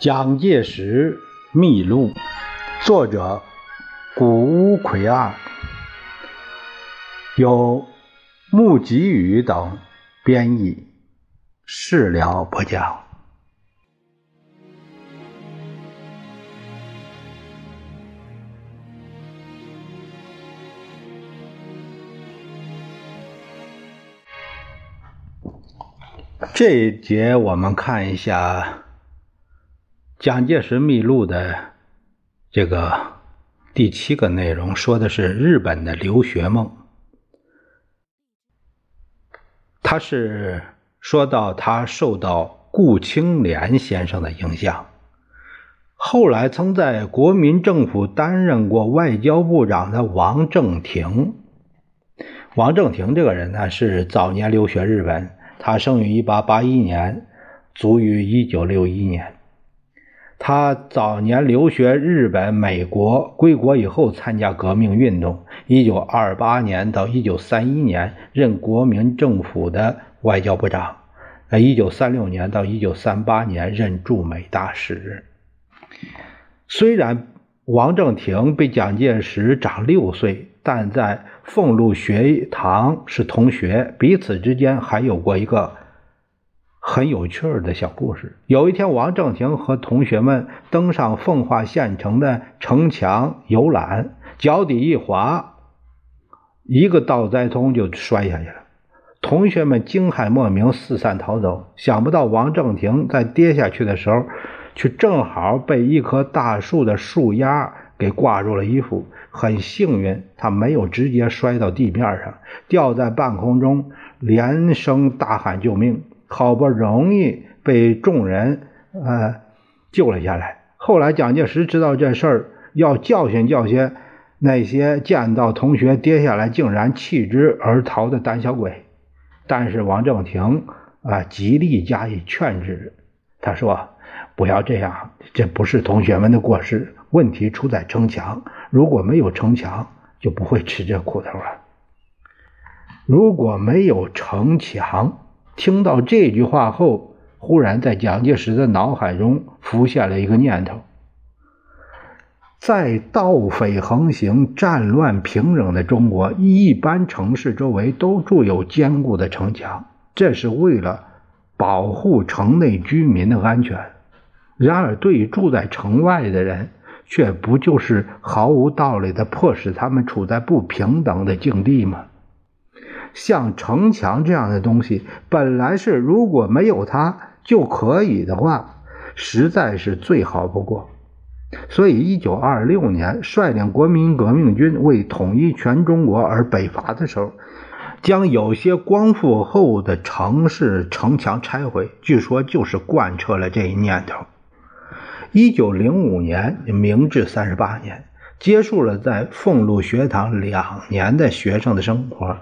蒋介石秘录，作者谷乌奎二，由穆吉宇等编译，事了不讲。这一节我们看一下。蒋介石秘录的这个第七个内容说的是日本的留学梦。他是说到他受到顾清莲先生的影响，后来曾在国民政府担任过外交部长的王正廷。王正廷这个人呢，是早年留学日本，他生于一八八一年，卒于一九六一年。他早年留学日本、美国，归国以后参加革命运动。一九二八年到一九三一年任国民政府的外交部长。呃，一九三六年到一九三八年任驻美大使。虽然王正廷比蒋介石长六岁，但在俸禄学堂是同学，彼此之间还有过一个。很有趣儿的小故事。有一天，王正廷和同学们登上奉化县城的城墙游览，脚底一滑，一个倒栽葱就摔下去了。同学们惊骇莫名，四散逃走。想不到王正廷在跌下去的时候，却正好被一棵大树的树丫给挂住了衣服。很幸运，他没有直接摔到地面上，吊在半空中，连声大喊救命。好不容易被众人呃救了下来。后来蒋介石知道这事儿，要教训教训那些见到同学跌下来竟然弃之而逃的胆小鬼。但是王正廷啊极力加以劝止。他说：“不要这样，这不是同学们的过失，问题出在城墙。如果没有城墙，就不会吃这苦头了。如果没有城墙。”听到这句话后，忽然在蒋介石的脑海中浮现了一个念头：在盗匪横行、战乱平壤的中国，一般城市周围都筑有坚固的城墙，这是为了保护城内居民的安全。然而，对于住在城外的人，却不就是毫无道理的迫使他们处在不平等的境地吗？像城墙这样的东西，本来是如果没有它就可以的话，实在是最好不过。所以，一九二六年率领国民革命军为统一全中国而北伐的时候，将有些光复后的城市城墙拆毁，据说就是贯彻了这一念头。一九零五年，明治三十八年。结束了在俸禄学堂两年的学生的生活，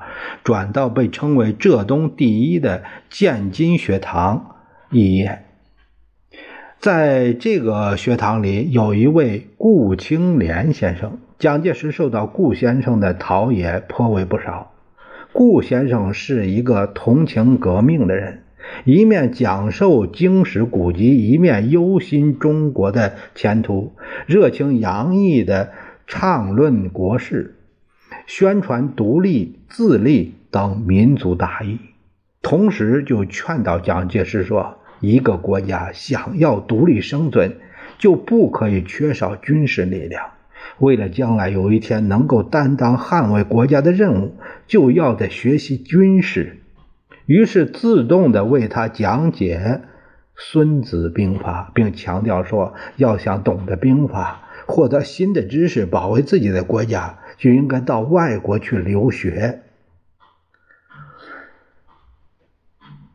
转到被称为浙东第一的建金学堂肄业。在这个学堂里，有一位顾清莲先生。蒋介石受到顾先生的陶冶颇为不少。顾先生是一个同情革命的人，一面讲授经史古籍，一面忧心中国的前途，热情洋溢的。畅论国事，宣传独立自立等民族大义，同时就劝导蒋介石说：“一个国家想要独立生存，就不可以缺少军事力量。为了将来有一天能够担当捍卫国家的任务，就要得学习军事。”于是自动的为他讲解《孙子兵法》，并强调说：“要想懂得兵法。”获得新的知识，保卫自己的国家，就应该到外国去留学。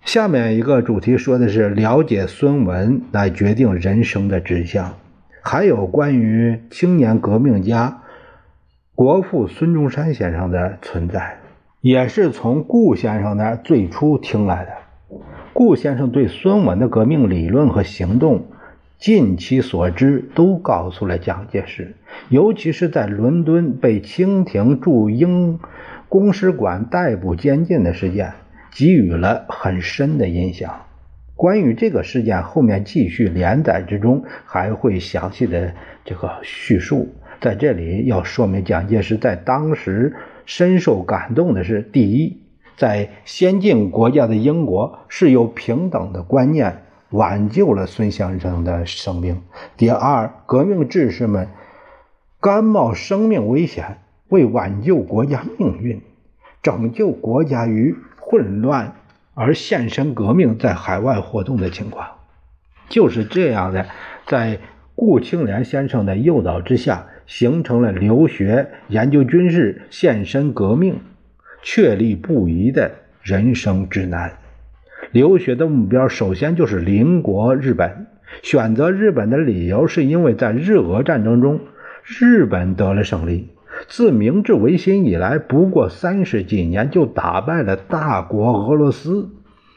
下面一个主题说的是了解孙文来决定人生的志向，还有关于青年革命家国父孙中山先生的存在，也是从顾先生那儿最初听来的。顾先生对孙文的革命理论和行动。尽其所知，都告诉了蒋介石，尤其是在伦敦被清廷驻英公使馆逮捕监禁的事件，给予了很深的印象。关于这个事件，后面继续连载之中还会详细的这个叙述。在这里要说明，蒋介石在当时深受感动的是：第一，在先进国家的英国是有平等的观念，挽救了孙先生的生命；第二，革命志士们甘冒生命危险，为挽救国家命运、拯救国家于混乱。而献身革命在海外活动的情况，就是这样的，在顾庆莲先生的诱导之下，形成了留学、研究军事、献身革命、确立不移的人生指南。留学的目标首先就是邻国日本，选择日本的理由是因为在日俄战争中，日本得了胜利。自明治维新以来，不过三十几年就打败了大国俄罗斯，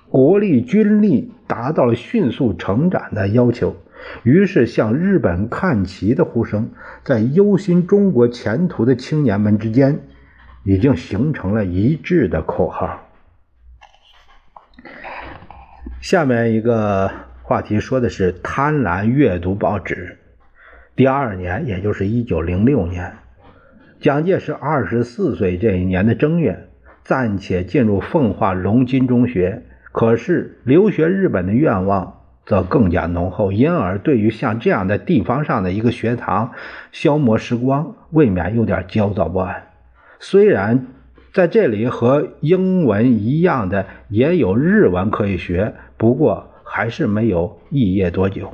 国力军力达到了迅速成长的要求。于是，向日本看齐的呼声，在忧心中国前途的青年们之间，已经形成了一致的口号。下面一个话题说的是贪婪阅读报纸。第二年，也就是一九零六年。蒋介石二十四岁这一年的正月，暂且进入奉化龙津中学。可是留学日本的愿望则更加浓厚，因而对于像这样的地方上的一个学堂消磨时光，未免有点焦躁不安。虽然在这里和英文一样的也有日文可以学，不过还是没有肄业多久。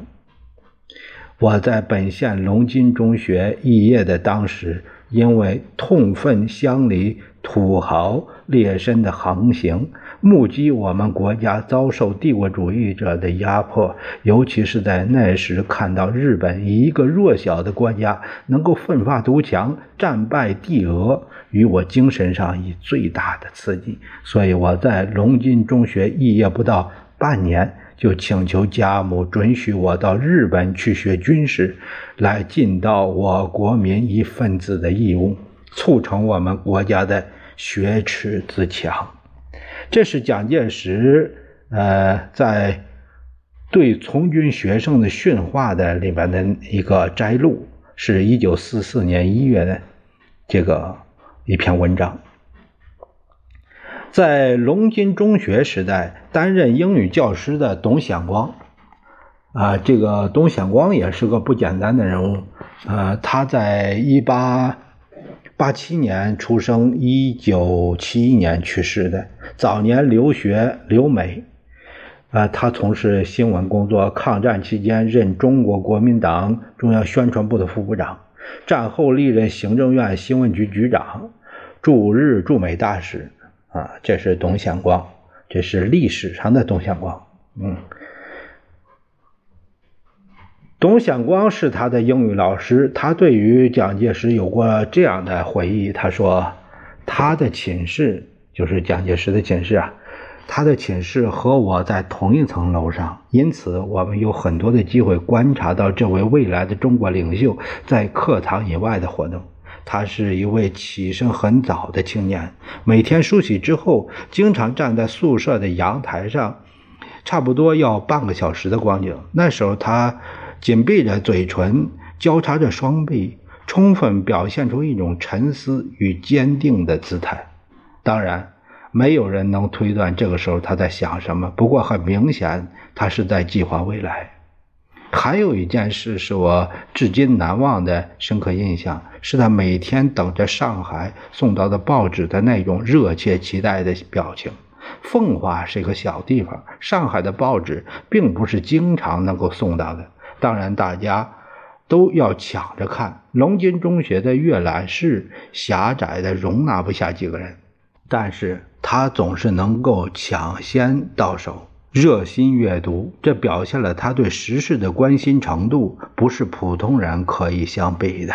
我在本县龙津中学肄业的当时。因为痛愤乡里土豪劣绅的横行，目击我们国家遭受帝国主义者的压迫，尤其是在那时看到日本以一个弱小的国家能够奋发图强，战败帝俄，与我精神上以最大的刺激。所以我在龙津中学肄业不到半年。就请求家母准许我到日本去学军事，来尽到我国民一份子的义务，促成我们国家的学耻自强。这是蒋介石呃在对从军学生的训话的里边的一个摘录，是一九四四年一月的这个一篇文章。在龙津中学时代，担任英语教师的董显光，啊，这个董显光也是个不简单的人物。呃，他在一八八七年出生，一九七一年去世的。早年留学留美，啊，他从事新闻工作。抗战期间任中国国民党中央宣传部的副部长，战后历任行政院新闻局局长、驻日驻美大使。啊，这是董显光，这是历史上的董显光。嗯，董显光是他的英语老师，他对于蒋介石有过这样的回忆。他说，他的寝室就是蒋介石的寝室啊，他的寝室和我在同一层楼上，因此我们有很多的机会观察到这位未来的中国领袖在课堂以外的活动。他是一位起身很早的青年，每天梳洗之后，经常站在宿舍的阳台上，差不多要半个小时的光景。那时候，他紧闭着嘴唇，交叉着双臂，充分表现出一种沉思与坚定的姿态。当然，没有人能推断这个时候他在想什么。不过，很明显，他是在计划未来。还有一件事是我至今难忘的深刻印象，是他每天等着上海送到的报纸的那种热切期待的表情。奉化是一个小地方，上海的报纸并不是经常能够送到的，当然大家都要抢着看。龙津中学的阅览室狭窄的容纳不下几个人，但是他总是能够抢先到手。热心阅读，这表现了他对时事的关心程度，不是普通人可以相比的。